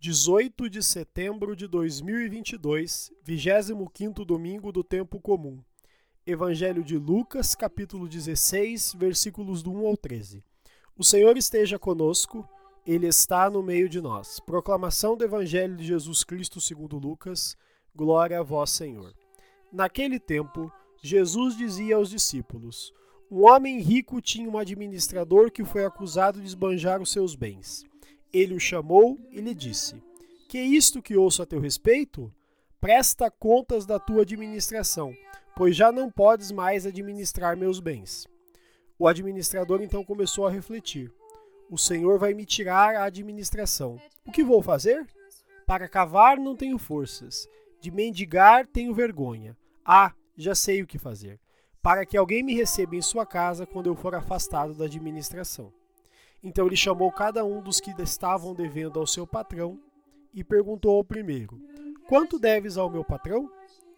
18 de setembro de 2022, 25º domingo do tempo comum. Evangelho de Lucas, capítulo 16, versículos do 1 ao 13. O Senhor esteja conosco, ele está no meio de nós. Proclamação do Evangelho de Jesus Cristo segundo Lucas. Glória a vós, Senhor. Naquele tempo, Jesus dizia aos discípulos: Um homem rico tinha um administrador que foi acusado de esbanjar os seus bens. Ele o chamou e lhe disse: Que é isto que ouço a teu respeito? Presta contas da tua administração, pois já não podes mais administrar meus bens. O administrador então começou a refletir: O Senhor vai me tirar a administração. O que vou fazer? Para cavar não tenho forças, de mendigar tenho vergonha. Ah, já sei o que fazer. Para que alguém me receba em sua casa quando eu for afastado da administração. Então ele chamou cada um dos que estavam devendo ao seu patrão e perguntou ao primeiro: Quanto deves ao meu patrão?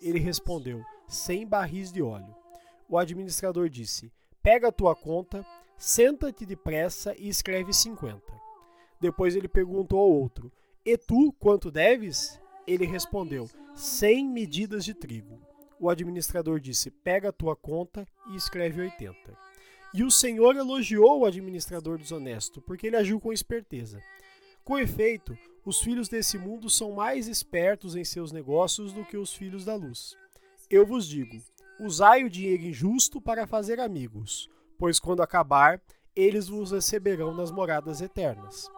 Ele respondeu: Cem barris de óleo. O administrador disse: Pega a tua conta, senta-te depressa e escreve cinquenta. Depois ele perguntou ao outro: E tu quanto deves? Ele respondeu: Cem medidas de trigo. O administrador disse: Pega a tua conta e escreve oitenta. E o Senhor elogiou o administrador desonesto, porque ele agiu com esperteza. Com efeito, os filhos desse mundo são mais espertos em seus negócios do que os filhos da luz. Eu vos digo: usai o dinheiro injusto para fazer amigos, pois quando acabar, eles vos receberão nas moradas eternas.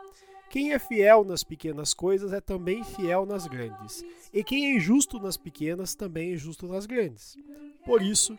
Quem é fiel nas pequenas coisas é também fiel nas grandes, e quem é injusto nas pequenas também é injusto nas grandes. Por isso,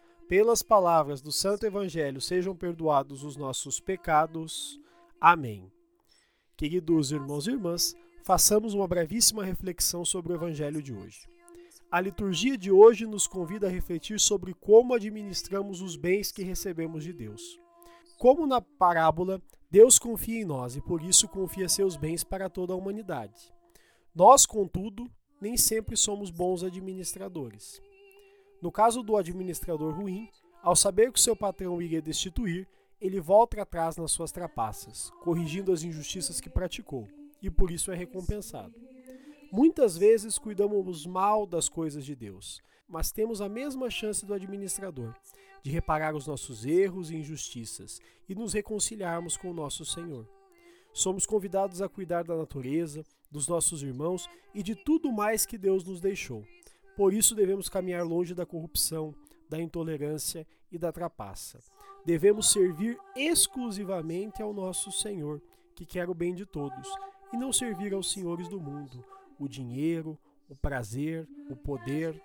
Pelas palavras do Santo Evangelho sejam perdoados os nossos pecados. Amém. Queridos irmãos e irmãs, façamos uma brevíssima reflexão sobre o Evangelho de hoje. A liturgia de hoje nos convida a refletir sobre como administramos os bens que recebemos de Deus. Como na parábola, Deus confia em nós e por isso confia seus bens para toda a humanidade. Nós, contudo, nem sempre somos bons administradores. No caso do administrador ruim, ao saber que seu patrão iria destituir, ele volta atrás nas suas trapaças, corrigindo as injustiças que praticou, e por isso é recompensado. Muitas vezes cuidamos mal das coisas de Deus, mas temos a mesma chance do administrador de reparar os nossos erros e injustiças e nos reconciliarmos com o nosso Senhor. Somos convidados a cuidar da natureza, dos nossos irmãos e de tudo mais que Deus nos deixou. Por isso devemos caminhar longe da corrupção, da intolerância e da trapaça. Devemos servir exclusivamente ao nosso Senhor, que quer o bem de todos, e não servir aos senhores do mundo, o dinheiro, o prazer, o poder.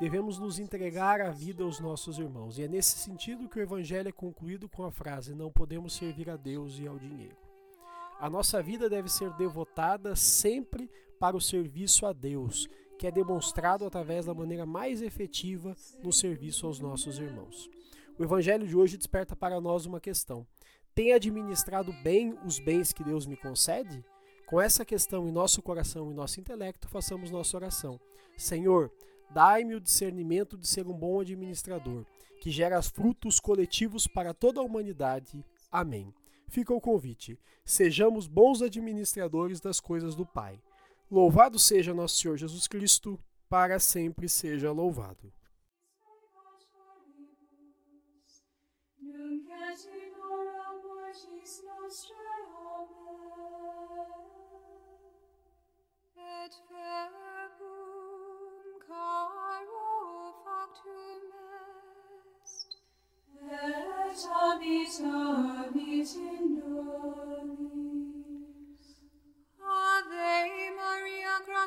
Devemos nos entregar a vida aos nossos irmãos. E é nesse sentido que o Evangelho é concluído com a frase: Não podemos servir a Deus e ao dinheiro. A nossa vida deve ser devotada sempre para o serviço a Deus, que é demonstrado através da maneira mais efetiva no serviço aos nossos irmãos. O Evangelho de hoje desperta para nós uma questão: tem administrado bem os bens que Deus me concede? Com essa questão em nosso coração e nosso intelecto, façamos nossa oração. Senhor, dai-me o discernimento de ser um bom administrador, que gera frutos coletivos para toda a humanidade. Amém fica o convite: sejamos bons administradores das coisas do Pai. Louvado seja nosso Senhor Jesus Cristo, para sempre seja louvado. Et.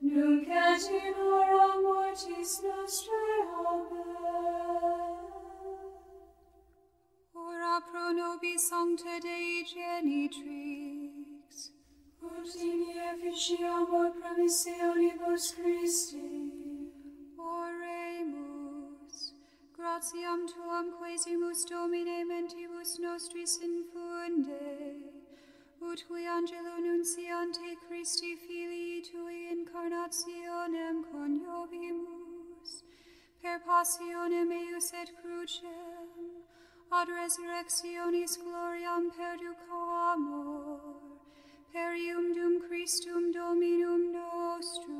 nunc et in hora mortis nostrae, Amen. Ora pro nobis sancta Dei genitrix, ut in efficiamur promissionibus Christi, oremus, gratiam Tuam quesimus Domine mentibus nostris infunde, ut qui angelo nunciante Christi filii tui incarnationem coniovimus, per passionem eius et crucem, ad resurrectionis gloriam perducamur, per ium dum Christum Dominum nostrum.